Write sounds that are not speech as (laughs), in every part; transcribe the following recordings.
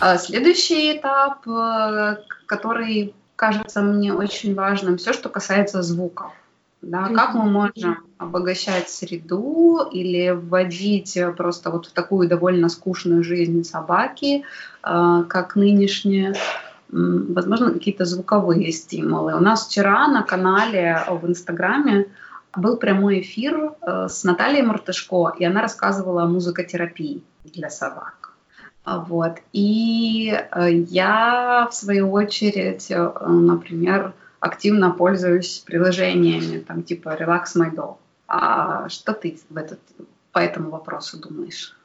А следующий этап, э, который кажется мне очень важным, все, что касается звуков. Да, как мы можем обогащать среду или вводить просто вот в такую довольно скучную жизнь собаки, э, как нынешняя, возможно, какие-то звуковые стимулы. У нас вчера на канале в Инстаграме был прямой эфир э, с Натальей Муртышко, и она рассказывала о музыкотерапии для собак. Вот. И э, я, в свою очередь, например, активно пользуюсь приложениями, там типа Relax My Dog. А что ты в этот, по этому вопросу думаешь?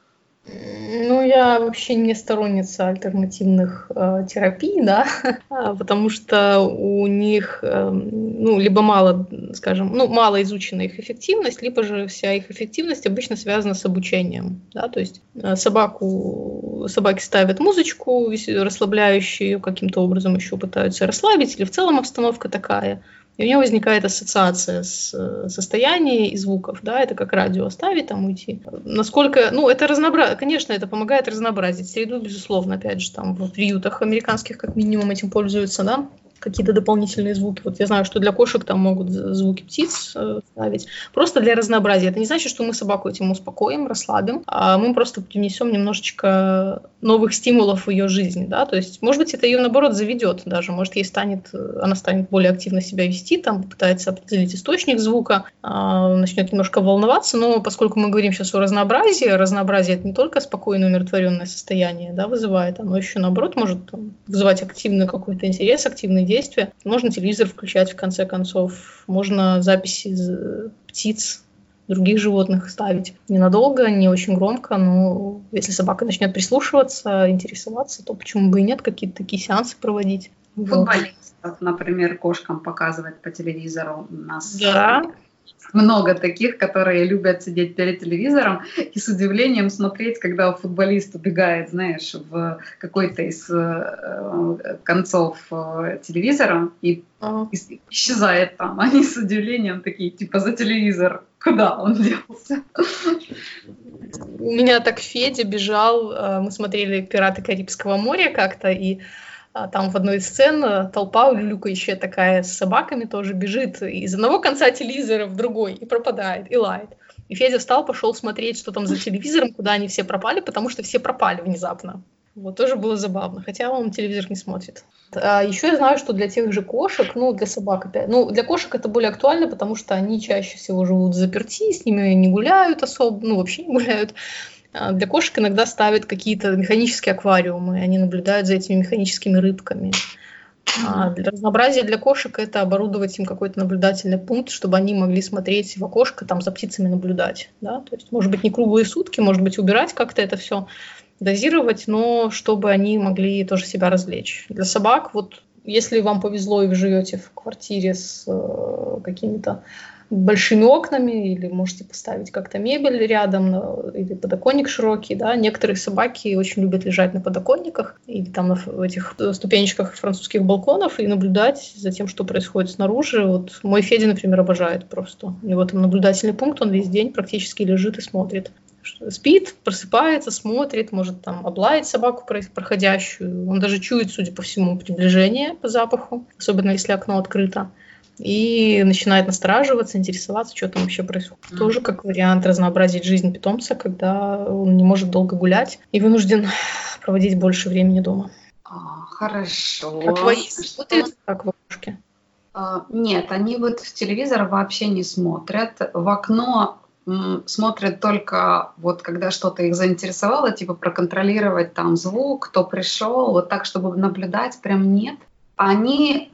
Ну, я вообще не сторонница альтернативных э, терапий, да, (laughs) а, потому что у них, э, ну, либо мало, скажем, ну, мало изучена их эффективность, либо же вся их эффективность обычно связана с обучением, да, то есть э, собаку, собаки ставят музычку расслабляющую, каким-то образом еще пытаются расслабить, или в целом обстановка такая – и у него возникает ассоциация с э, состоянием и звуков, да, это как радио оставить, там уйти. Насколько, ну, это разнообразие, конечно, это помогает разнообразить среду, безусловно, опять же, там в приютах американских как минимум этим пользуются, да, какие-то дополнительные звуки. Вот я знаю, что для кошек там могут звуки птиц э, ставить. Просто для разнообразия. Это не значит, что мы собаку этим успокоим, расслабим, а мы просто принесем немножечко новых стимулов в ее жизни. Да? То есть, может быть, это ее, наоборот, заведет даже. Может, ей станет, она станет более активно себя вести, там, пытается определить источник звука, а, начнет немножко волноваться, но поскольку мы говорим сейчас о разнообразии, разнообразие это не только спокойное, умиротворенное состояние да, вызывает, оно еще, наоборот, может там, вызывать активный какой-то интерес, активный действия. Можно телевизор включать, в конце концов. Можно записи птиц, других животных ставить. Ненадолго, не очень громко, но если собака начнет прислушиваться, интересоваться, то почему бы и нет, какие-то такие сеансы проводить. Футболистов, например, кошкам показывать по телевизору. У нас да много таких, которые любят сидеть перед телевизором и с удивлением смотреть, когда футболист убегает, знаешь, в какой-то из э, концов э, телевизора и ага. исчезает там. (laughs) Они с удивлением такие, типа, за телевизор. Куда он делся? У меня так Федя бежал, э, мы смотрели «Пираты Карибского моря» как-то, и там в одной из сцен э, толпа улюлюкающая такая с собаками тоже бежит из одного конца телевизора в другой и пропадает, и лает. И Федя встал, пошел смотреть, что там за телевизором, куда они все пропали, потому что все пропали внезапно. Вот тоже было забавно, хотя он телевизор не смотрит. А еще я знаю, что для тех же кошек, ну, для собак опять, ну, для кошек это более актуально, потому что они чаще всего живут заперти, с ними не гуляют особо, ну, вообще не гуляют. А, для кошек иногда ставят какие-то механические аквариумы, они наблюдают за этими механическими рыбками. А для разнообразия для кошек это оборудовать им какой-то наблюдательный пункт, чтобы они могли смотреть в окошко, там за птицами наблюдать. Да? То есть, может быть, не круглые сутки, может быть, убирать как-то это все, дозировать, но чтобы они могли тоже себя развлечь. Для собак, вот если вам повезло и вы живете в квартире с э, какими-то большими окнами, или можете поставить как-то мебель рядом, или подоконник широкий, да. Некоторые собаки очень любят лежать на подоконниках или там на этих ступенечках французских балконов и наблюдать за тем, что происходит снаружи. Вот мой Федя, например, обожает просто. У него там наблюдательный пункт, он весь день практически лежит и смотрит спит, просыпается, смотрит, может там облаять собаку проходящую. Он даже чует, судя по всему, приближение по запаху, особенно если окно открыто и начинает настораживаться, интересоваться, что там вообще происходит. Mm. Тоже как вариант разнообразить жизнь питомца, когда он не может долго гулять и вынужден (laughs) проводить больше времени дома. А, хорошо. А твои смотрят как в окошке? А, нет, они вот в телевизор вообще не смотрят. В окно смотрят только вот когда что-то их заинтересовало, типа проконтролировать там звук, кто пришел, вот так, чтобы наблюдать, прям нет. Они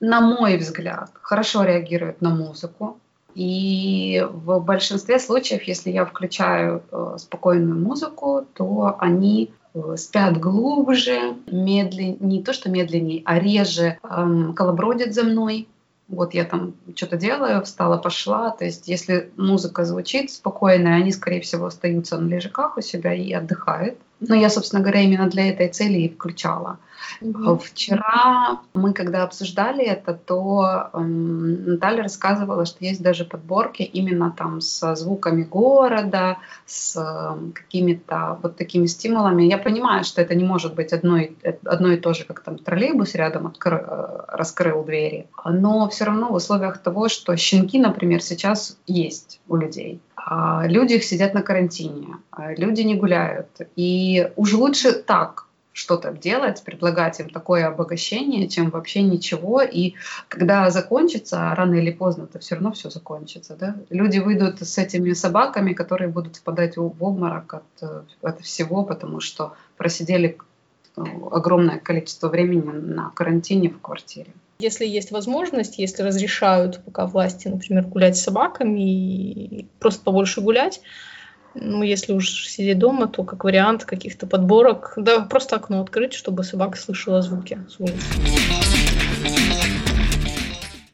на мой взгляд, хорошо реагируют на музыку. И в большинстве случаев, если я включаю э, спокойную музыку, то они э, спят глубже, медленнее, не то что медленнее, а реже эм, колобродят за мной. Вот я там что-то делаю, встала, пошла. То есть если музыка звучит спокойно, они, скорее всего, остаются на лежаках у себя и отдыхают. Но я, собственно говоря, именно для этой цели и включала. Угу. Вчера мы, когда обсуждали это, то эм, Наталья рассказывала, что есть даже подборки именно там со звуками города, с э, какими-то вот такими стимулами. Я понимаю, что это не может быть одно и, одно и то же, как там троллейбус рядом откры, э, раскрыл двери, но все равно в условиях того, что щенки, например, сейчас есть у людей, а люди сидят на карантине, а люди не гуляют. И уж лучше так, что-то делать, предлагать им такое обогащение, чем вообще ничего. И когда закончится, рано или поздно, это все равно все закончится. Да? Люди выйдут с этими собаками, которые будут впадать в обморок от, э, от всего, потому что просидели э, огромное количество времени на карантине в квартире. Если есть возможность, если разрешают пока власти, например, гулять с собаками и просто побольше гулять, ну, если уж сидеть дома, то как вариант каких-то подборок, да, просто окно открыть, чтобы собака слышала звуки с улицы.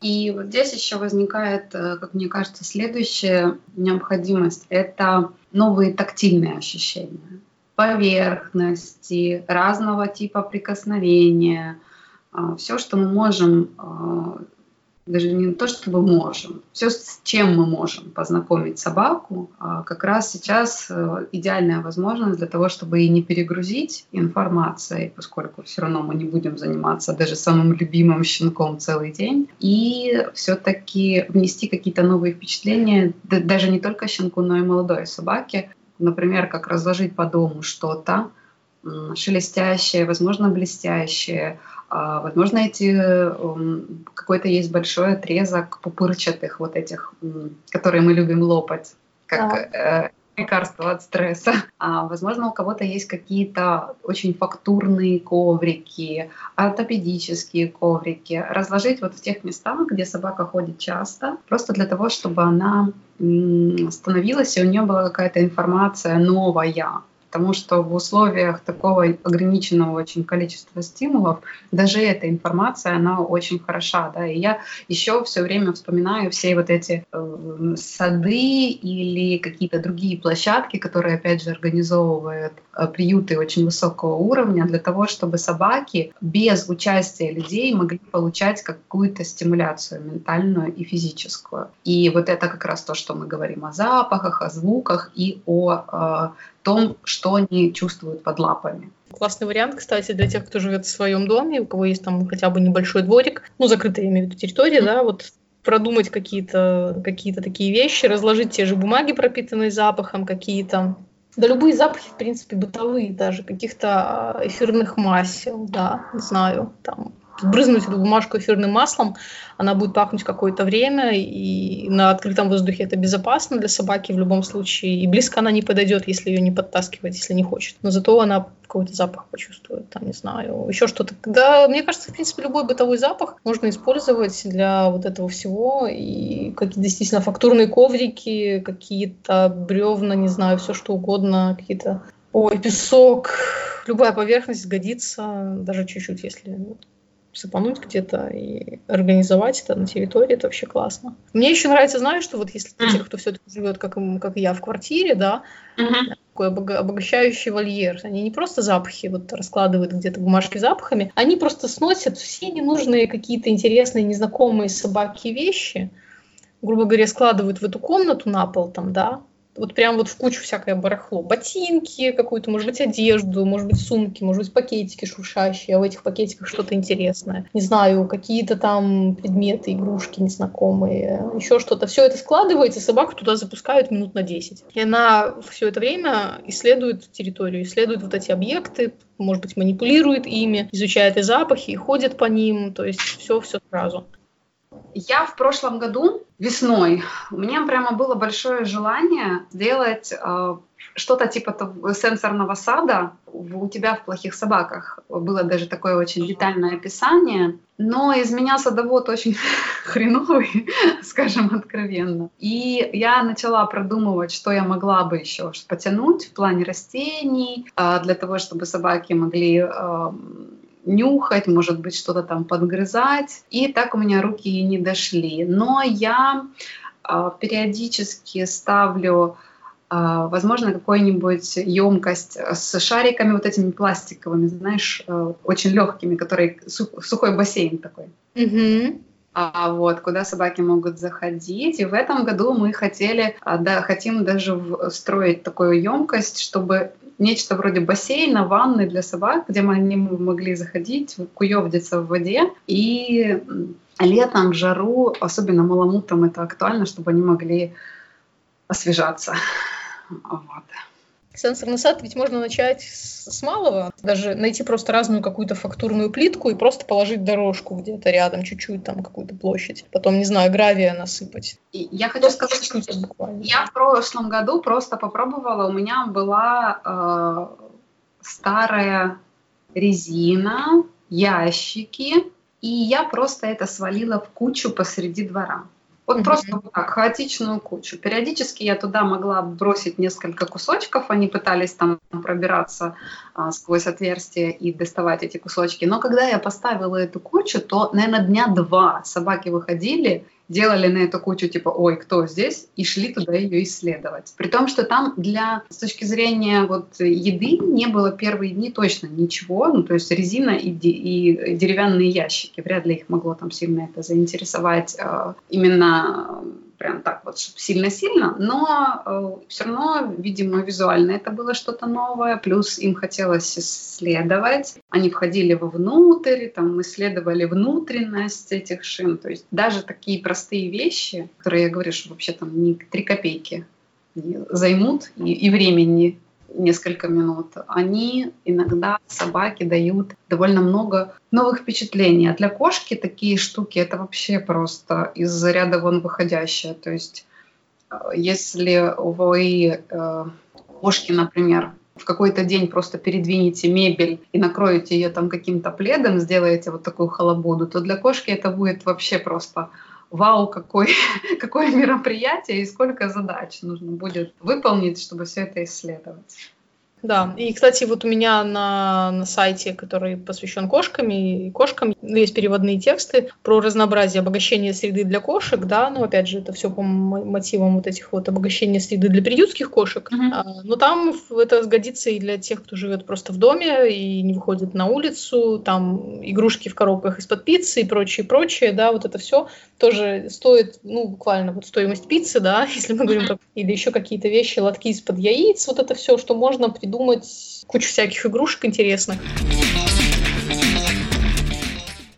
И вот здесь еще возникает, э, как мне кажется, следующая необходимость – это новые тактильные ощущения поверхности, разного типа прикосновения, а, все, что мы можем а, даже не то, чтобы можем, все, с чем мы можем познакомить собаку, а как раз сейчас э, идеальная возможность для того, чтобы и не перегрузить информацией, поскольку все равно мы не будем заниматься даже самым любимым щенком целый день, и все-таки внести какие-то новые впечатления, даже не только щенку, но и молодой собаке, например, как разложить по дому что-то, шелестящее, возможно, блестящее, а, возможно, эти какой-то есть большой отрезок пупырчатых вот этих, которые мы любим лопать, как да. Э, лекарство от стресса. А, возможно, у кого-то есть какие-то очень фактурные коврики, ортопедические коврики. Разложить вот в тех местах, где собака ходит часто, просто для того, чтобы она становилась, и у нее была какая-то информация новая Потому что в условиях такого ограниченного очень количества стимулов даже эта информация, она очень хороша. Да? И я еще все время вспоминаю все вот эти э, сады или какие-то другие площадки, которые, опять же, организовывают э, приюты очень высокого уровня для того, чтобы собаки без участия людей могли получать какую-то стимуляцию ментальную и физическую. И вот это как раз то, что мы говорим о запахах, о звуках и о э, том, что они чувствуют под лапами. Классный вариант, кстати, для тех, кто живет в своем доме, у кого есть там хотя бы небольшой дворик, ну, закрытая, я имею в виду, территория, да, вот продумать какие-то какие такие вещи, разложить те же бумаги, пропитанные запахом, какие-то да любые запахи, в принципе, бытовые даже, каких-то а, эфирных масел, да, знаю, там брызнуть эту бумажку эфирным маслом, она будет пахнуть какое-то время, и на открытом воздухе это безопасно для собаки в любом случае, и близко она не подойдет, если ее не подтаскивать, если не хочет. Но зато она какой-то запах почувствует, там, не знаю, еще что-то. Да, мне кажется, в принципе, любой бытовой запах можно использовать для вот этого всего, и какие-то действительно фактурные коврики, какие-то бревна, не знаю, все что угодно, какие-то Ой, песок, любая поверхность годится, даже чуть-чуть, если сыпануть где-то и организовать это на территории, это вообще классно. Мне еще нравится, знаешь, что вот если для тех, кто все-таки живет, как, как я, в квартире, да, mm-hmm. такой обогащающий вольер, они не просто запахи вот раскладывают где-то бумажки запахами, они просто сносят все ненужные какие-то интересные, незнакомые собаки вещи, грубо говоря, складывают в эту комнату на пол там, да, вот прям вот в кучу всякое барахло. Ботинки какую-то, может быть, одежду, может быть, сумки, может быть, пакетики шуршащие, а в этих пакетиках что-то интересное. Не знаю, какие-то там предметы, игрушки незнакомые, еще что-то. Все это складывается, собаку туда запускают минут на 10. И она все это время исследует территорию, исследует вот эти объекты, может быть, манипулирует ими, изучает и запахи, и ходит по ним, то есть все-все сразу. Я в прошлом году весной у меня прямо было большое желание сделать э, что-то типа сенсорного сада у тебя в плохих собаках. Было даже такое очень детальное описание. Но из меня садовод очень (laughs) хреновый, (laughs) скажем откровенно. И я начала продумывать, что я могла бы еще потянуть в плане растений, э, для того, чтобы собаки могли э, нюхать, может быть, что-то там подгрызать. И так у меня руки и не дошли. Но я э, периодически ставлю а, возможно, какую-нибудь емкость с шариками вот этими пластиковыми, знаешь, э, очень легкими, которые сухой бассейн такой. Mm-hmm. А вот куда собаки могут заходить. И в этом году мы хотели, а, да, хотим даже встроить такую емкость, чтобы нечто вроде бассейна, ванны для собак, где мы они могли заходить, куевдиться в воде. И летом, в жару, особенно маламутам это актуально, чтобы они могли освежаться. Вот. Сенсорный сад ведь можно начать с, с малого, даже найти просто разную какую-то фактурную плитку и просто положить дорожку где-то рядом, чуть-чуть там какую-то площадь. Потом, не знаю, гравия насыпать. И я хочу сказать, что я в прошлом году просто попробовала, у меня была э, старая резина, ящики, и я просто это свалила в кучу посреди двора. Вот mm-hmm. просто вот так, хаотичную кучу. Периодически я туда могла бросить несколько кусочков, они пытались там пробираться а, сквозь отверстия и доставать эти кусочки. Но когда я поставила эту кучу, то, наверное, дня два собаки выходили делали на эту кучу типа «Ой, кто здесь?» и шли туда ее исследовать. При том, что там для, с точки зрения вот еды не было первые дни точно ничего, ну то есть резина и, и деревянные ящики, вряд ли их могло там сильно это заинтересовать. Э, именно прям так вот сильно-сильно, но э, все равно, видимо, визуально это было что-то новое, плюс им хотелось исследовать. Они входили вовнутрь, там исследовали внутренность этих шин, то есть даже такие простые вещи, которые я говорю, что вообще там не три копейки займут и, и времени несколько минут, они иногда собаки дают довольно много новых впечатлений. А для кошки такие штуки это вообще просто из ряда вон выходящее. То есть э, если вы э, кошки, например, в какой-то день просто передвинете мебель и накроете ее там каким-то пледом, сделаете вот такую халабуду, то для кошки это будет вообще просто вау, какой, (laughs) какое мероприятие и сколько задач нужно будет выполнить, чтобы все это исследовать. Да, и, кстати, вот у меня на, на сайте, который посвящен кошкам и кошкам, есть переводные тексты про разнообразие обогащения среды для кошек, да, ну, опять же, это все по мотивам вот этих вот обогащения среды для приютских кошек, uh-huh. а, но там это сгодится и для тех, кто живет просто в доме и не выходит на улицу, там игрушки в коробках из-под пиццы и прочее, прочее, да, вот это все тоже стоит, ну, буквально вот стоимость пиццы, да, (laughs) если мы говорим, uh-huh. или еще какие-то вещи, лотки из-под яиц, вот это все, что можно придумать кучу всяких игрушек интересных.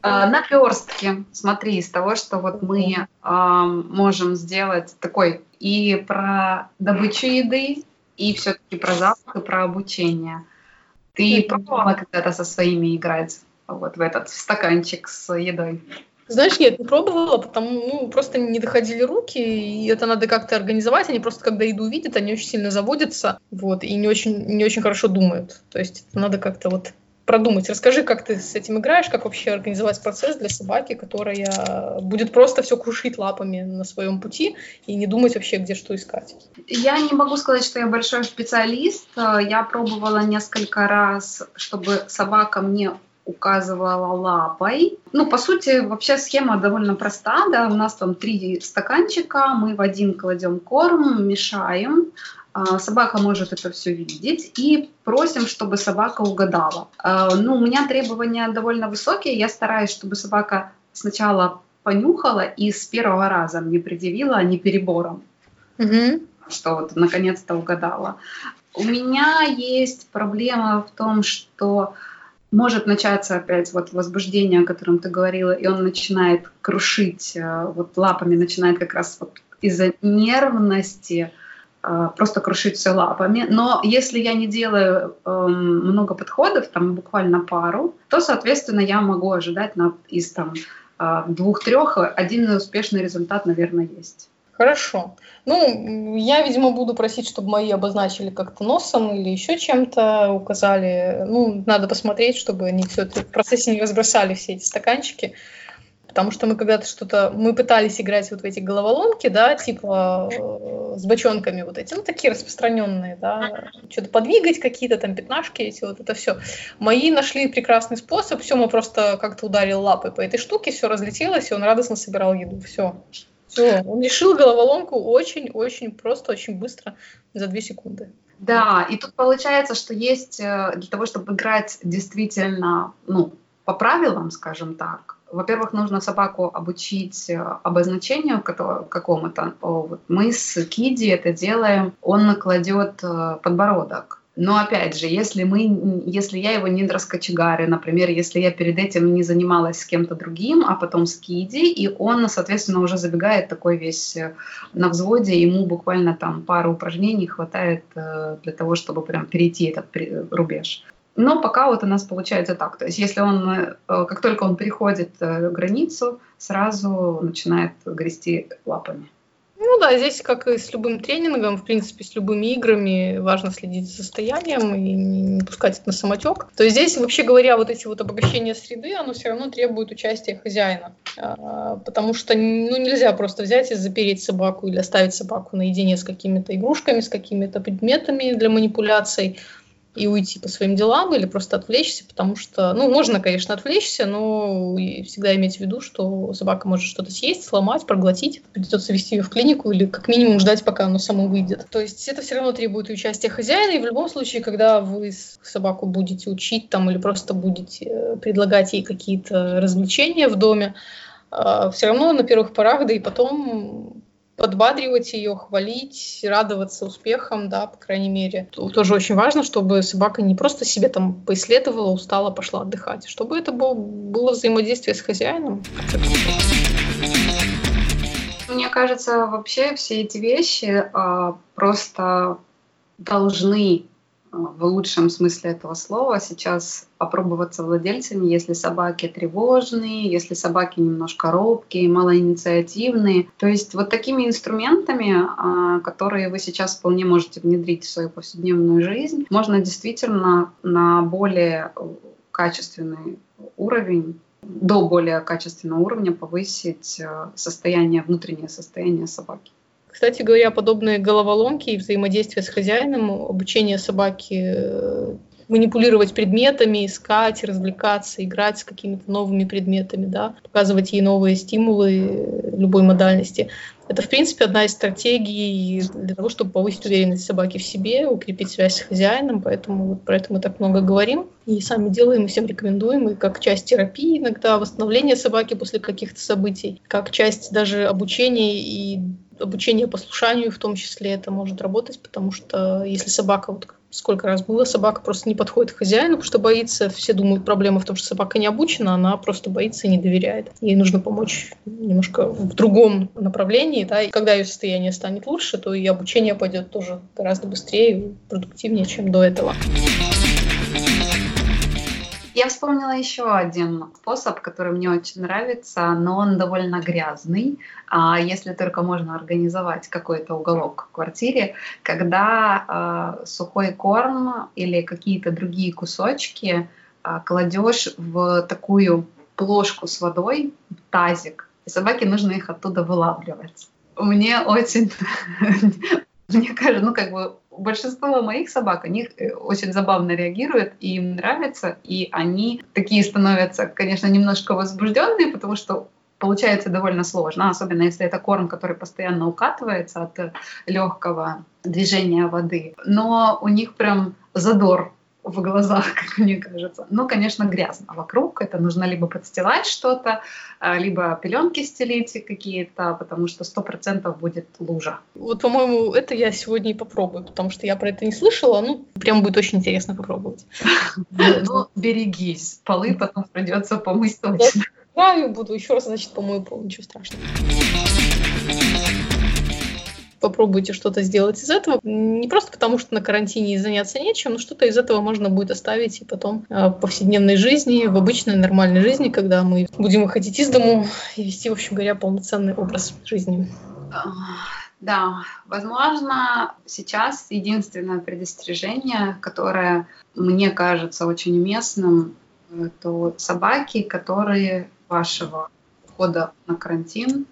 А, наперстки, смотри, из того, что вот мы а, можем сделать такой и про добычу еды, и все-таки про запах, и про обучение. Ты пробовала когда-то со своими играть вот в этот стаканчик с едой? Знаешь, нет, не пробовала, потому ну, просто не доходили руки, и это надо как-то организовать. Они просто, когда еду видят, они очень сильно заводятся, вот, и не очень, не очень хорошо думают. То есть надо как-то вот продумать. Расскажи, как ты с этим играешь, как вообще организовать процесс для собаки, которая будет просто все крушить лапами на своем пути и не думать вообще, где что искать. Я не могу сказать, что я большой специалист. Я пробовала несколько раз, чтобы собака мне указывала лапой. Ну, по сути, вообще схема довольно проста, да, у нас там три стаканчика, мы в один кладем корм, мешаем, а, собака может это все видеть и просим, чтобы собака угадала. А, ну, у меня требования довольно высокие, я стараюсь, чтобы собака сначала понюхала и с первого раза мне предъявила, а не перебором. Угу. Что вот наконец-то угадала. У меня есть проблема в том, что может начаться опять вот возбуждение, о котором ты говорила, и он начинает крушить, э, вот лапами начинает как раз вот из-за нервности э, просто крушить все лапами. Но если я не делаю э, много подходов, там буквально пару, то, соответственно, я могу ожидать на, из там э, двух-трех один успешный результат, наверное, есть. Хорошо. Ну, я, видимо, буду просить, чтобы мои обозначили как-то носом или еще чем-то указали. Ну, надо посмотреть, чтобы они все это в процессе не разбросали все эти стаканчики. Потому что мы когда-то что-то... Мы пытались играть вот в эти головоломки, да, типа э, с бочонками вот эти, ну, такие распространенные, да. Что-то подвигать какие-то там пятнашки эти, вот это все. Мои нашли прекрасный способ. Все, мы просто как-то ударил лапой по этой штуке, все разлетелось, и он радостно собирал еду. Все Все, он решил головоломку очень-очень просто, очень быстро, за две секунды. Да, и тут получается, что есть э, для того, чтобы играть действительно, ну, по правилам, скажем так, во-первых, нужно собаку обучить э, обозначению какому-то. Мы с Киди это делаем, он накладет э, подбородок но опять же, если, мы, если я его не раскочегарю, например, если я перед этим не занималась с кем-то другим, а потом с Киди, и он, соответственно, уже забегает такой весь э, на взводе, ему буквально там пару упражнений хватает э, для того, чтобы прям перейти этот рубеж. Но пока вот у нас получается так. То есть если он, э, как только он переходит границу, сразу начинает грести лапами. Ну да, здесь, как и с любым тренингом, в принципе, с любыми играми, важно следить за состоянием и не пускать это на самотек. То есть здесь, вообще говоря, вот эти вот обогащения среды, оно все равно требует участия хозяина. А, потому что ну, нельзя просто взять и запереть собаку или оставить собаку наедине с какими-то игрушками, с какими-то предметами для манипуляций и уйти по своим делам или просто отвлечься, потому что, ну, можно, конечно, отвлечься, но всегда иметь в виду, что собака может что-то съесть, сломать, проглотить, придется вести ее в клинику или как минимум ждать, пока оно само выйдет. То есть это все равно требует участия хозяина, и в любом случае, когда вы собаку будете учить там или просто будете э, предлагать ей какие-то развлечения в доме, э, все равно на первых порах, да и потом подбадривать ее, хвалить, радоваться успехам, да, по крайней мере. Тоже очень важно, чтобы собака не просто себе там поисследовала, устала, пошла отдыхать, чтобы это было, было взаимодействие с хозяином. Мне кажется, вообще все эти вещи а, просто должны в лучшем смысле этого слова сейчас попробоваться владельцами, если собаки тревожные, если собаки немножко робкие, малоинициативные. То есть вот такими инструментами, а, которые вы сейчас вполне можете внедрить в свою повседневную жизнь, можно действительно на более качественный уровень до более качественного уровня повысить э, состояние, внутреннее состояние собаки. Кстати говоря, подобные головоломки и взаимодействие с хозяином, обучение собаки э, манипулировать предметами, искать, развлекаться, играть с какими-то новыми предметами, да, показывать ей новые стимулы любой модальности. Это, в принципе, одна из стратегий для того, чтобы повысить уверенность собаки в себе, укрепить связь с хозяином, поэтому вот про это мы так много говорим и сами делаем, и всем рекомендуем, и как часть терапии иногда, восстановления собаки после каких-то событий, как часть даже обучения и обучение послушанию в том числе это может работать, потому что если собака, вот сколько раз было, собака просто не подходит к хозяину, потому что боится, все думают, проблема в том, что собака не обучена, она просто боится и не доверяет. Ей нужно помочь немножко в другом направлении, да, и когда ее состояние станет лучше, то и обучение пойдет тоже гораздо быстрее и продуктивнее, чем до этого. Я вспомнила еще один способ, который мне очень нравится, но он довольно грязный, а если только можно организовать какой-то уголок в квартире, когда э, сухой корм или какие-то другие кусочки э, кладешь в такую плошку с водой, тазик, и собаке нужно их оттуда вылавливать. Мне очень, (laughs) мне кажется, ну как бы большинство моих собак, они э, очень забавно реагируют, и им нравится, и они такие становятся, конечно, немножко возбужденные, потому что получается довольно сложно, особенно если это корм, который постоянно укатывается от легкого движения воды. Но у них прям задор в глазах, (laughs) как мне кажется. Ну, конечно, грязно вокруг. Это нужно либо подстилать что-то, а, либо пеленки стелить какие-то, потому что сто процентов будет лужа. Вот, по-моему, это я сегодня и попробую, потому что я про это не слышала. Ну, прям будет очень интересно попробовать. (laughs) Ну, берегись. Полы потом придется помыть точно. Я буду еще раз, значит, помою пол. Ничего страшного попробуйте что-то сделать из этого. Не просто потому, что на карантине заняться нечем, но что-то из этого можно будет оставить и потом э, в повседневной жизни, в обычной нормальной жизни, когда мы будем выходить из дому и вести, в общем говоря, полноценный образ жизни. Да, возможно, сейчас единственное предостережение, которое мне кажется очень уместным, это собаки, которые вашего входа на карантин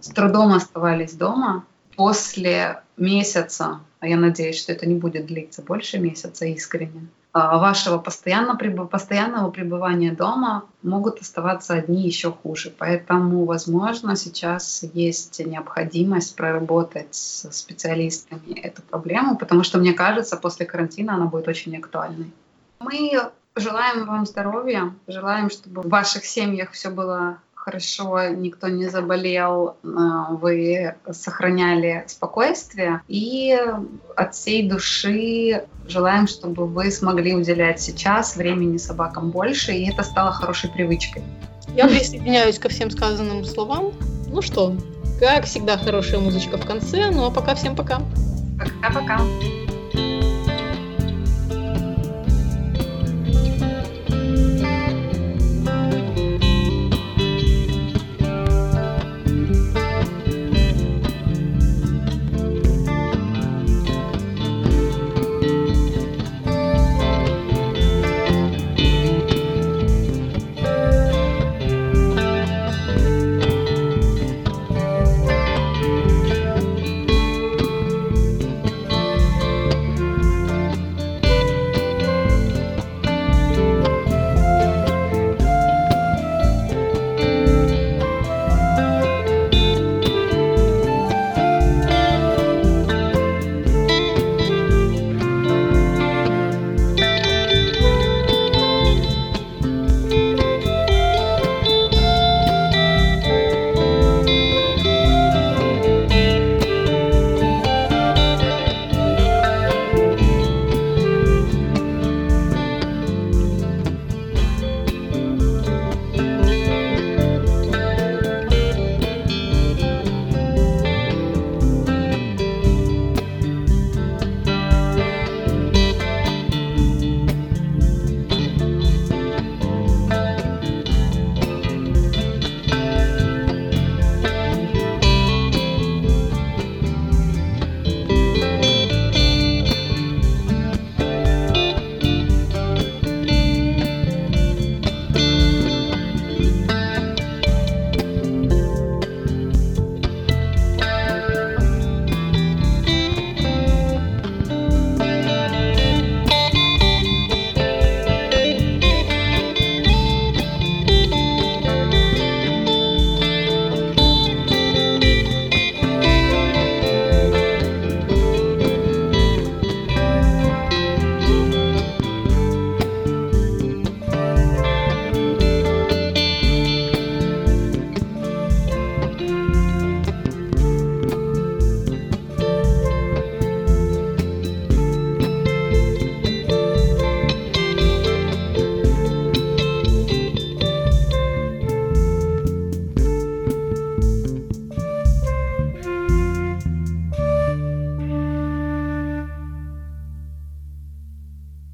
с трудом оставались дома, после месяца, а я надеюсь, что это не будет длиться больше месяца искренне, а, вашего постоянно, постоянного пребывания дома могут оставаться одни еще хуже. Поэтому, возможно, сейчас есть необходимость проработать с специалистами эту проблему, потому что, мне кажется, после карантина она будет очень актуальной. Мы желаем вам здоровья, желаем, чтобы в ваших семьях все было хорошо, никто не заболел, а, вы сохраняли спокойствие. И от всей души желаем, чтобы вы смогли уделять сейчас времени собакам больше, и это стало хорошей привычкой. Я присоединяюсь ко всем сказанным словам. Ну что, как всегда, хорошая музычка в конце. Ну а пока всем пока. Пока-пока.